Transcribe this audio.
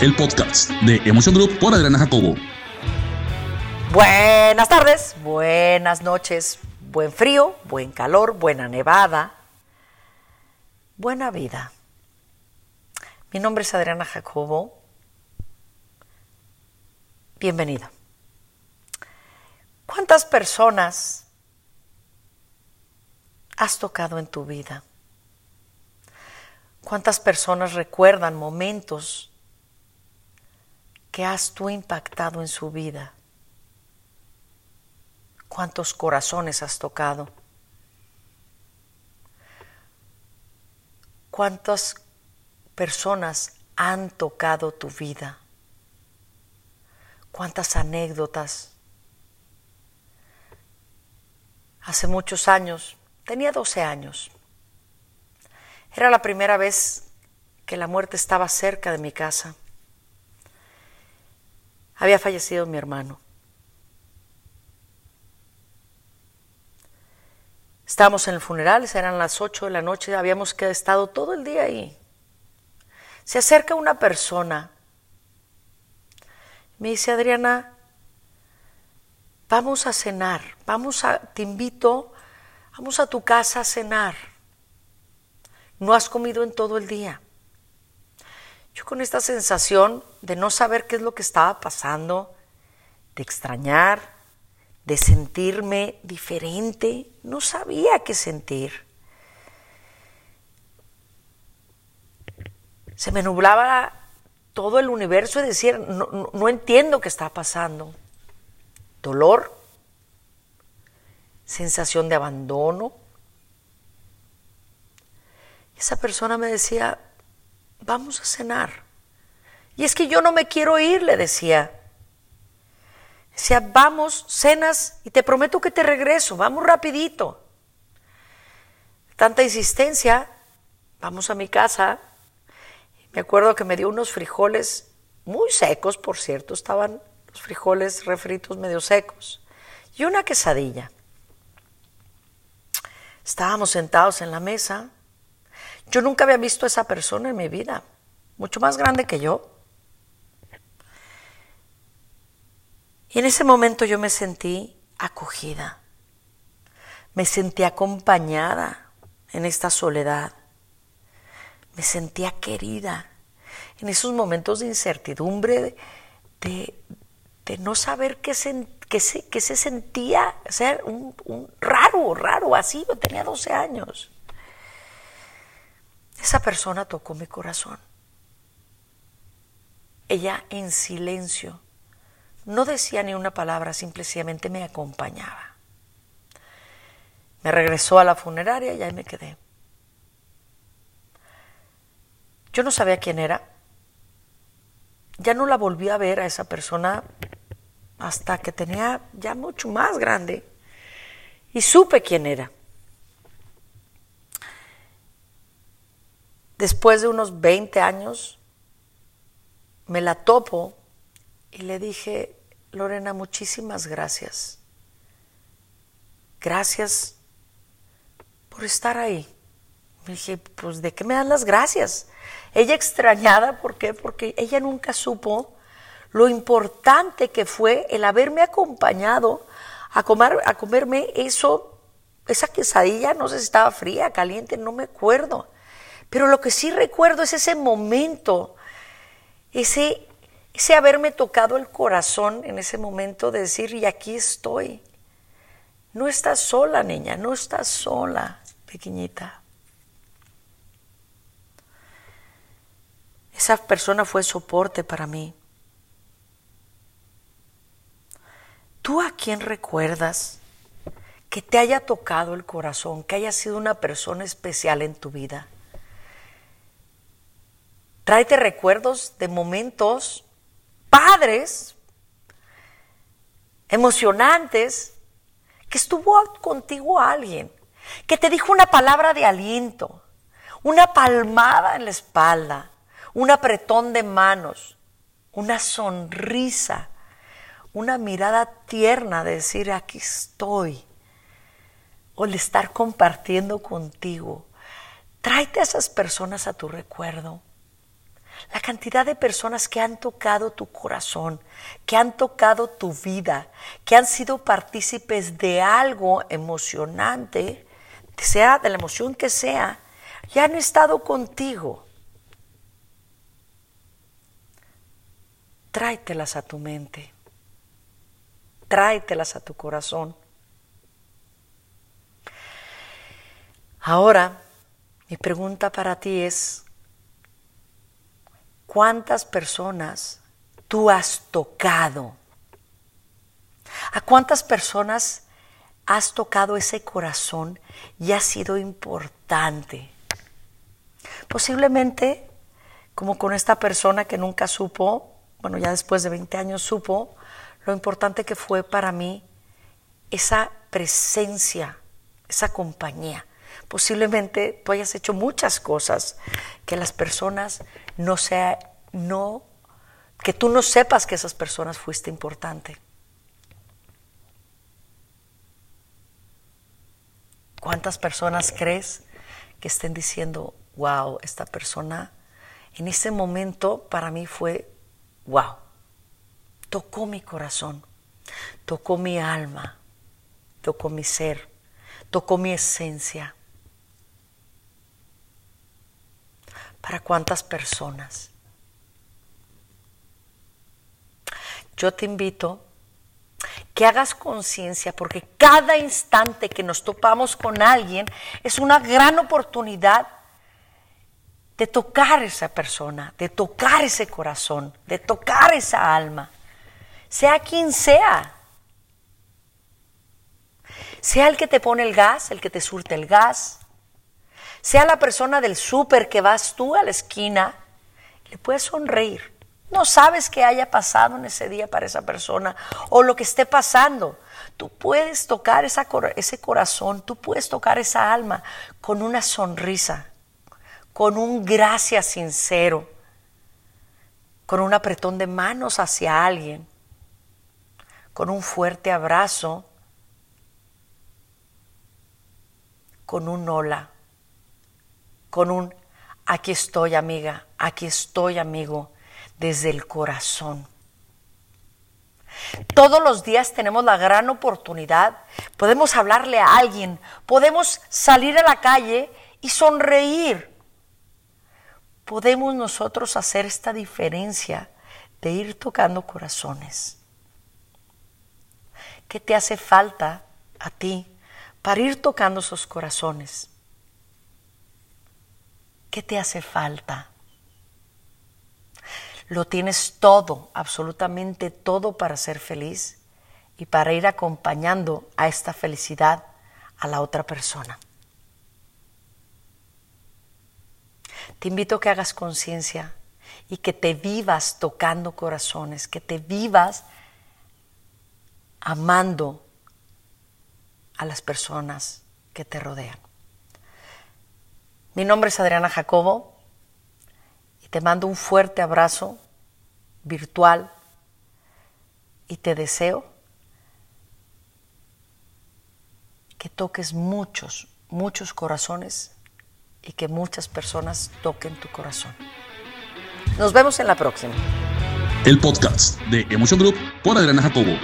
el podcast de Emotion Group por Adriana Jacobo. Buenas tardes, buenas noches, buen frío, buen calor, buena nevada, buena vida. Mi nombre es Adriana Jacobo. Bienvenida. ¿Cuántas personas has tocado en tu vida? ¿Cuántas personas recuerdan momentos que has tú impactado en su vida? ¿Cuántos corazones has tocado? ¿Cuántas personas han tocado tu vida? ¿Cuántas anécdotas? Hace muchos años, tenía 12 años, era la primera vez que la muerte estaba cerca de mi casa. Había fallecido mi hermano. Estábamos en el funeral, eran las 8 de la noche, habíamos estado todo el día ahí. Se acerca una persona, me dice, Adriana, vamos a cenar, vamos a, te invito, vamos a tu casa a cenar. No has comido en todo el día. Yo con esta sensación de no saber qué es lo que estaba pasando, de extrañar, de sentirme diferente, no sabía qué sentir. Se me nublaba todo el universo y decir, no, no entiendo qué está pasando. Dolor, sensación de abandono. Esa persona me decía, vamos a cenar. Y es que yo no me quiero ir, le decía. Decía, vamos, cenas y te prometo que te regreso, vamos rapidito. Tanta insistencia, vamos a mi casa. Me acuerdo que me dio unos frijoles muy secos, por cierto, estaban los frijoles refritos medio secos, y una quesadilla. Estábamos sentados en la mesa yo nunca había visto a esa persona en mi vida, mucho más grande que yo. Y en ese momento yo me sentí acogida, me sentí acompañada en esta soledad, me sentía querida en esos momentos de incertidumbre, de, no saber qué, se, se, sentía ser un, un raro, raro, así, yo tenía 12 años. Esa persona tocó mi corazón. Ella en silencio no decía ni una palabra, simplemente me acompañaba. Me regresó a la funeraria y ahí me quedé. Yo no sabía quién era. Ya no la volví a ver a esa persona hasta que tenía ya mucho más grande y supe quién era. Después de unos 20 años, me la topo y le dije, Lorena, muchísimas gracias. Gracias por estar ahí. Me dije, pues ¿de qué me dan las gracias? Ella extrañada, ¿por qué? Porque ella nunca supo lo importante que fue el haberme acompañado a, comer, a comerme eso, esa quesadilla, no sé si estaba fría, caliente, no me acuerdo. Pero lo que sí recuerdo es ese momento, ese, ese haberme tocado el corazón en ese momento de decir, y aquí estoy. No estás sola, niña, no estás sola, pequeñita. Esa persona fue soporte para mí. ¿Tú a quién recuerdas que te haya tocado el corazón, que haya sido una persona especial en tu vida? Tráete recuerdos de momentos padres, emocionantes, que estuvo contigo alguien, que te dijo una palabra de aliento, una palmada en la espalda, un apretón de manos, una sonrisa, una mirada tierna de decir aquí estoy, o el estar compartiendo contigo. Tráete a esas personas a tu recuerdo la cantidad de personas que han tocado tu corazón, que han tocado tu vida, que han sido partícipes de algo emocionante, sea de la emoción que sea, y han estado contigo. Tráetelas a tu mente, tráetelas a tu corazón. Ahora, mi pregunta para ti es, ¿cuántas personas tú has tocado? ¿A cuántas personas has tocado ese corazón y ha sido importante? Posiblemente, como con esta persona que nunca supo, bueno, ya después de 20 años supo lo importante que fue para mí esa presencia, esa compañía. Posiblemente tú hayas hecho muchas cosas que las personas no sea, no, que tú no sepas que esas personas fuiste importante. ¿Cuántas personas crees que estén diciendo, wow, esta persona en ese momento para mí fue, wow, tocó mi corazón, tocó mi alma, tocó mi ser, tocó mi esencia? ¿Para cuántas personas? Yo te invito que hagas conciencia porque cada instante que nos topamos con alguien es una gran oportunidad de tocar esa persona, de tocar ese corazón, de tocar esa alma, sea quien sea. Sea el que te pone el gas, el que te surte el gas, sea la persona del súper que vas tú a la esquina, le puedes sonreír. No sabes qué haya pasado en ese día para esa persona o lo que esté pasando. Tú puedes tocar ese corazón, tú puedes tocar esa alma con una sonrisa, con un gracias sincero, con un apretón de manos hacia alguien, con un fuerte abrazo, con un hola con un aquí estoy amiga, aquí estoy amigo, desde el corazón. Todos los días tenemos la gran oportunidad, podemos hablarle a alguien, podemos salir a la calle y sonreír. Podemos nosotros hacer esta diferencia de ir tocando corazones. ¿Qué te hace falta a ti para ir tocando esos corazones? ¿Qué te hace falta? Lo tienes todo, absolutamente todo para ser feliz y para ir acompañando a esta felicidad a la otra persona. Te invito a que hagas conciencia y que te vivas tocando corazones, que te vivas amando a las personas que te rodean. Mi nombre es Adriana Jacobo y te mando un fuerte abrazo virtual y te deseo que toques muchos, muchos corazones y que muchas personas toquen tu corazón. Nos vemos en la próxima. El podcast de Emotion Group por Adriana Jacobo.